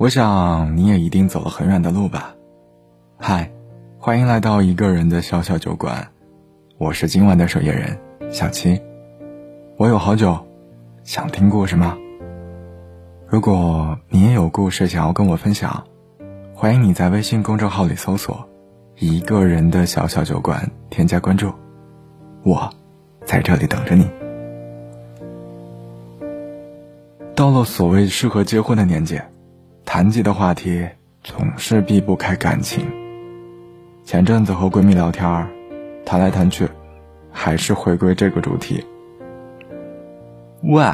我想你也一定走了很远的路吧。嗨，欢迎来到一个人的小小酒馆，我是今晚的守夜人小七。我有好酒，想听故事吗？如果你也有故事想要跟我分享，欢迎你在微信公众号里搜索“一个人的小小酒馆”，添加关注，我在这里等着你。到了所谓适合结婚的年纪。谈及的话题总是避不开感情。前阵子和闺蜜聊天谈来谈去，还是回归这个主题。喂，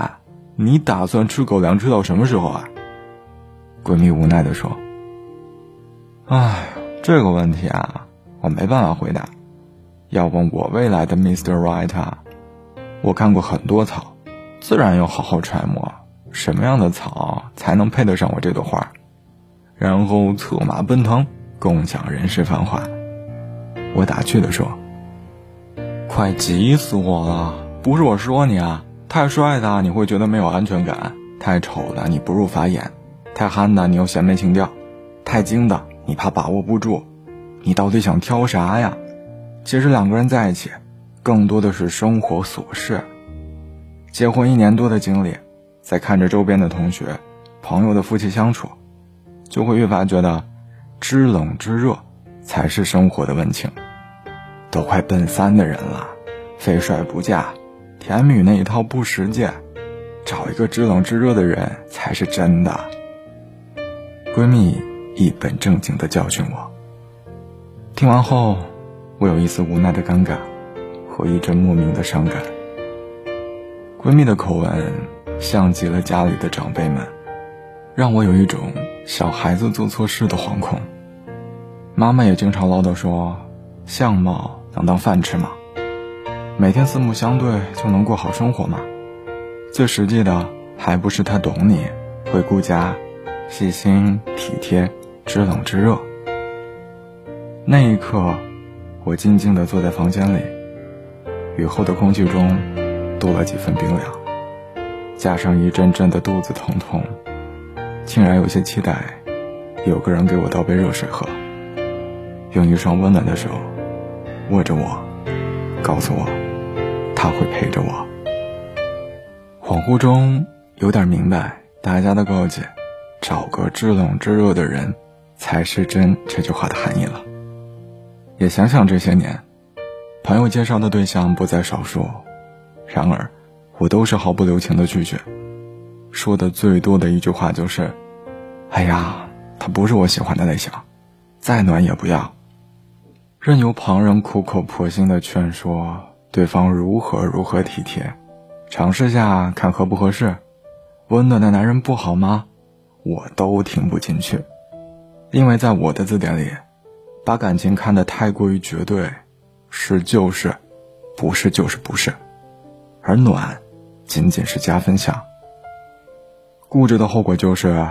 你打算吃狗粮吃到什么时候啊？闺蜜无奈的说：“哎，这个问题啊，我没办法回答。要问我未来的 Mr. Right，我看过很多草，自然要好好揣摩。”什么样的草才能配得上我这朵花？然后策马奔腾，共享人世繁华。我打趣的说：“快急死我了！不是我说你啊，太帅的你会觉得没有安全感，太丑的你不入法眼，太憨的你又嫌没情调，太精的你怕把握不住。你到底想挑啥呀？其实两个人在一起，更多的是生活琐事。结婚一年多的经历。”在看着周边的同学、朋友的夫妻相处，就会越发觉得，知冷知热才是生活的温情。都快奔三的人了，非帅不嫁，甜蜜那一套不实践，找一个知冷知热的人才是真的。闺蜜一本正经地教训我。听完后，我有一丝无奈的尴尬，和一阵莫名的伤感。闺蜜的口吻。像极了家里的长辈们，让我有一种小孩子做错事的惶恐。妈妈也经常唠叨说：“相貌能当饭吃吗？每天四目相对就能过好生活吗？”最实际的还不是他懂你，会顾家，细心体贴，知冷知热。那一刻，我静静地坐在房间里，雨后的空气中多了几分冰凉。加上一阵阵的肚子疼痛，竟然有些期待，有个人给我倒杯热水喝，用一双温暖的手握着我，告诉我他会陪着我。恍惚中有点明白大家的告诫：找个知冷知热的人才是真这句话的含义了。也想想这些年，朋友介绍的对象不在少数，然而。我都是毫不留情的拒绝，说的最多的一句话就是：“哎呀，他不是我喜欢的类型，再暖也不要。”任由旁人苦口婆心的劝说对方如何如何体贴，尝试下看合不合适，温暖的男人不好吗？我都听不进去，因为在我的字典里，把感情看得太过于绝对，是就是，不是就是不是，而暖。仅仅是加分项。固执的后果就是，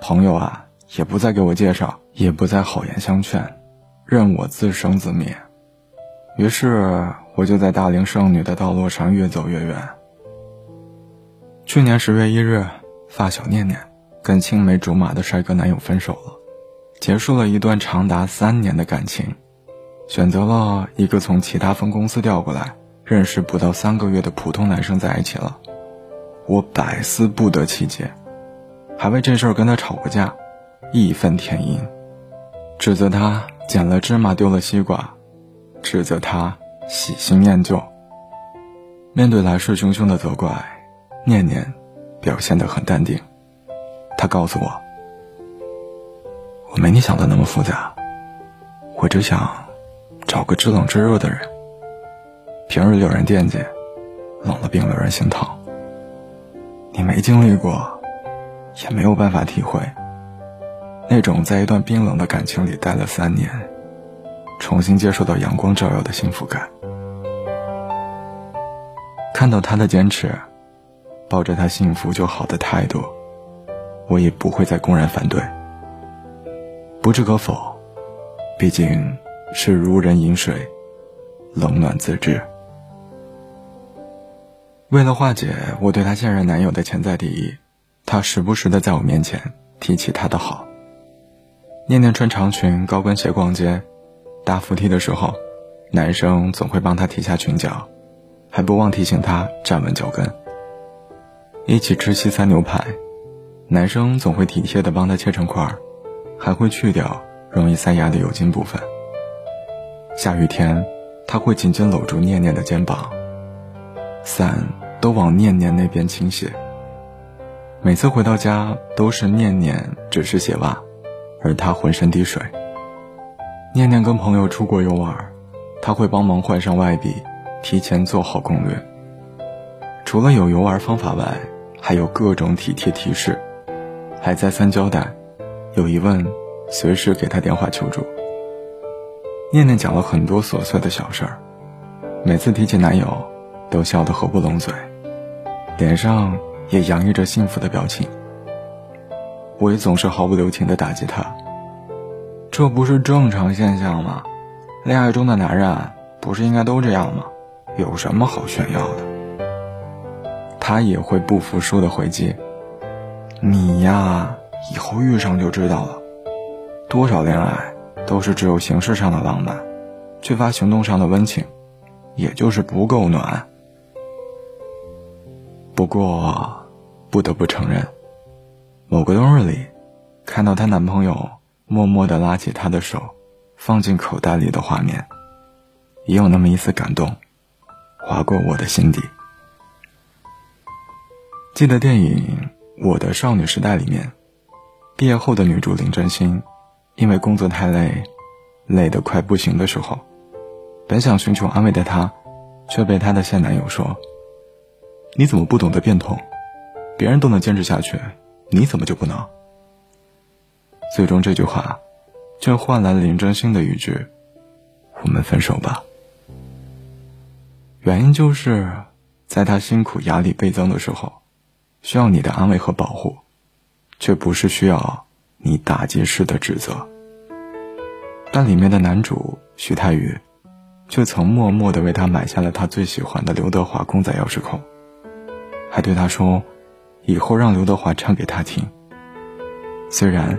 朋友啊，也不再给我介绍，也不再好言相劝，任我自生自灭。于是，我就在大龄剩女的道路上越走越远。去年十月一日，发小念念跟青梅竹马的帅哥男友分手了，结束了一段长达三年的感情，选择了一个从其他分公司调过来。认识不到三个月的普通男生在一起了，我百思不得其解，还为这事儿跟他吵过架，义愤填膺，指责他捡了芝麻丢了西瓜，指责他喜新厌旧。面对来势汹汹的责怪，念念表现得很淡定。他告诉我：“我没你想的那么复杂，我只想找个知冷知热的人。”平日有人惦记，冷了病有人心疼。你没经历过，也没有办法体会那种在一段冰冷的感情里待了三年，重新接受到阳光照耀的幸福感。看到他的坚持，抱着他幸福就好的态度，我也不会再公然反对。不置可否，毕竟是如人饮水，冷暖自知。为了化解我对她现任男友的潜在敌意，她时不时的在我面前提起他的好。念念穿长裙高跟鞋逛街，搭扶梯的时候，男生总会帮她提下裙角，还不忘提醒她站稳脚跟。一起吃西餐牛排，男生总会体贴地帮她切成块儿，还会去掉容易塞牙的油筋部分。下雨天，他会紧紧搂住念念的肩膀，伞都往念念那边倾斜。每次回到家，都是念念只是鞋袜，而他浑身滴水。念念跟朋友出国游玩，他会帮忙换上外币，提前做好攻略。除了有游玩方法外，还有各种体贴提示，还再三交代，有疑问随时给他电话求助。念念讲了很多琐碎的小事儿，每次提起男友，都笑得合不拢嘴，脸上也洋溢着幸福的表情。我也总是毫不留情地打击他，这不是正常现象吗？恋爱中的男人不是应该都这样吗？有什么好炫耀的？他也会不服输的回击：“你呀，以后遇上就知道了，多少恋爱。”都是只有形式上的浪漫，缺乏行动上的温情，也就是不够暖。不过，不得不承认，某个冬日里，看到她男朋友默默地拉起她的手，放进口袋里的画面，也有那么一丝感动，划过我的心底。记得电影《我的少女时代》里面，毕业后的女主林真心。因为工作太累，累得快不行的时候，本想寻求安慰的她，却被她的现男友说：“你怎么不懂得变通？别人都能坚持下去，你怎么就不能？”最终这句话，却换来了林真心的一句：“我们分手吧。”原因就是，在他辛苦、压力倍增的时候，需要你的安慰和保护，却不是需要。你打击式的指责，但里面的男主徐太宇，却曾默默的为他买下了他最喜欢的刘德华公仔钥匙扣，还对他说，以后让刘德华唱给他听。虽然，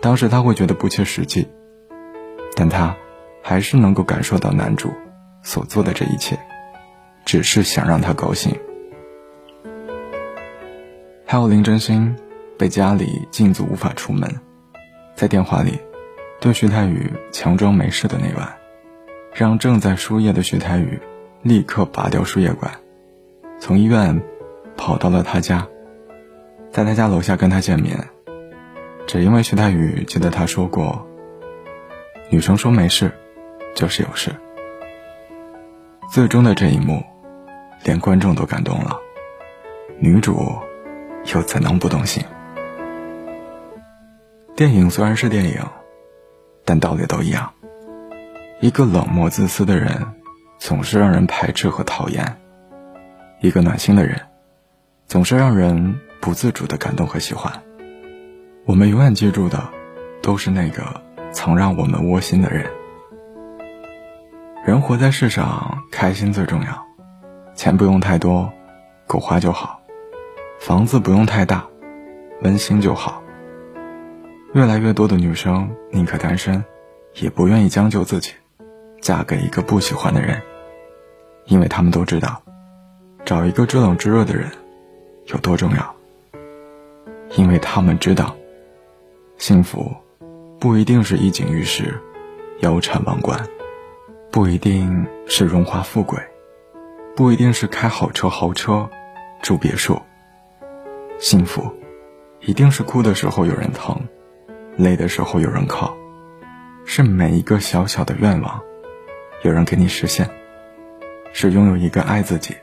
当时他会觉得不切实际，但他，还是能够感受到男主所做的这一切，只是想让他高兴。还有林真心。被家里禁足无法出门，在电话里，对徐太宇强装没事的那晚，让正在输液的徐太宇立刻拔掉输液管，从医院跑到了他家，在他家楼下跟他见面，只因为徐太宇记得他说过，女生说没事，就是有事。最终的这一幕，连观众都感动了，女主又怎能不动心？电影虽然是电影，但道理都一样。一个冷漠自私的人，总是让人排斥和讨厌；一个暖心的人，总是让人不自主的感动和喜欢。我们永远记住的，都是那个曾让我们窝心的人。人活在世上，开心最重要，钱不用太多，够花就好；房子不用太大，温馨就好。越来越多的女生宁可单身，也不愿意将就自己，嫁给一个不喜欢的人，因为他们都知道，找一个知冷知热的人有多重要。因为他们知道，幸福不一定是一锦玉食、腰缠万贯，不一定是荣华富贵，不一定是开好车豪车、住别墅。幸福，一定是哭的时候有人疼。累的时候有人靠，是每一个小小的愿望，有人给你实现，是拥有一个爱自己、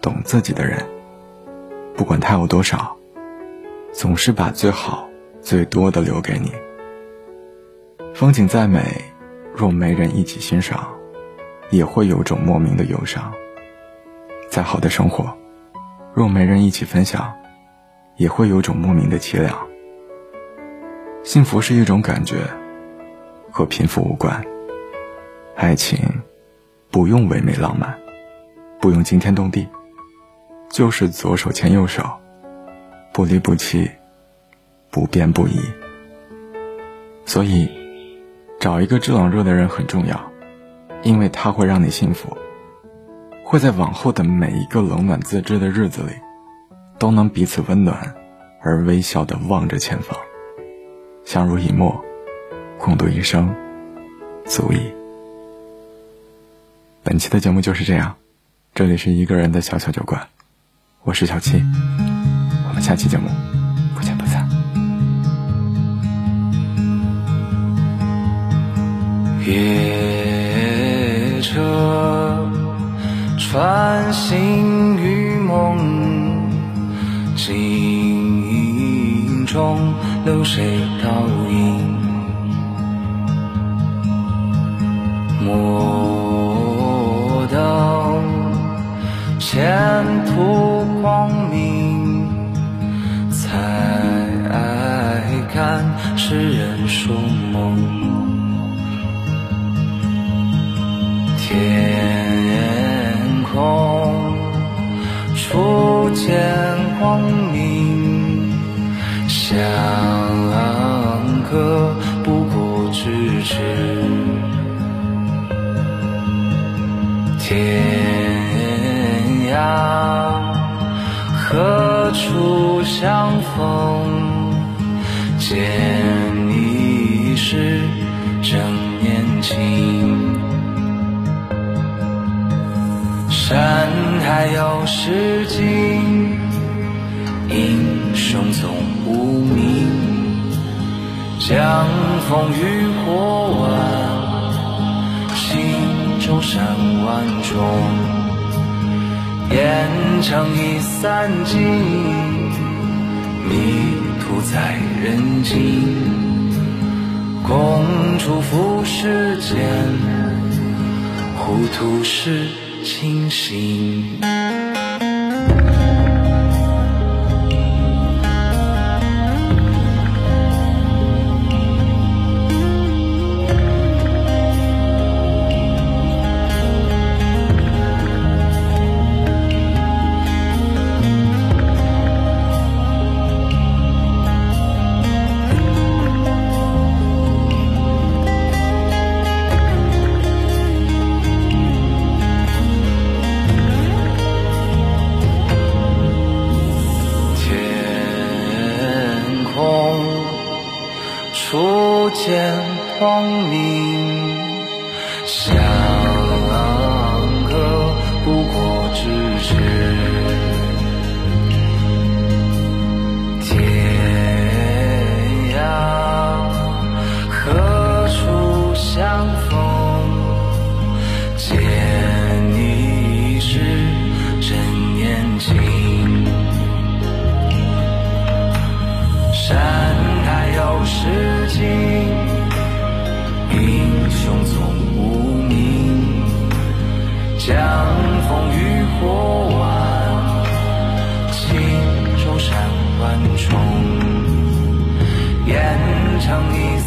懂自己的人，不管他有多少，总是把最好、最多的留给你。风景再美，若没人一起欣赏，也会有种莫名的忧伤。再好的生活，若没人一起分享，也会有种莫名的凄凉。幸福是一种感觉，和贫富无关。爱情不用唯美浪漫，不用惊天动地，就是左手牵右手，不离不弃，不变不移。所以，找一个知冷热的人很重要，因为他会让你幸福，会在往后的每一个冷暖自知的日子里，都能彼此温暖，而微笑的望着前方，相濡以沫，共度一生，足矣。本期的节目就是这样，这里是一个人的小小酒馆，我是小七，我们下期节目不见不散。夜车穿行于梦，境中流水倒影，莫等前痴人说梦。天空初见光明，相隔不过咫尺。天涯何处相逢？见山海有时尽，英雄总无名。江枫渔火晚，心中山万重。烟尘已散尽，迷途在人境。共祝福世间，糊涂是。清醒。见光明，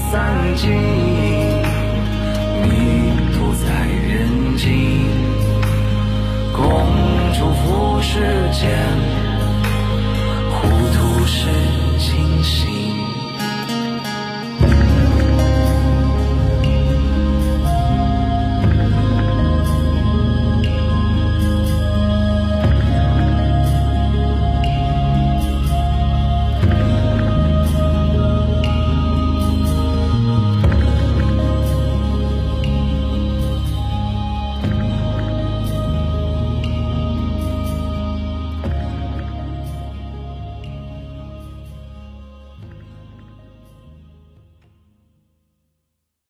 散尽，迷途在人境，共祝福世间，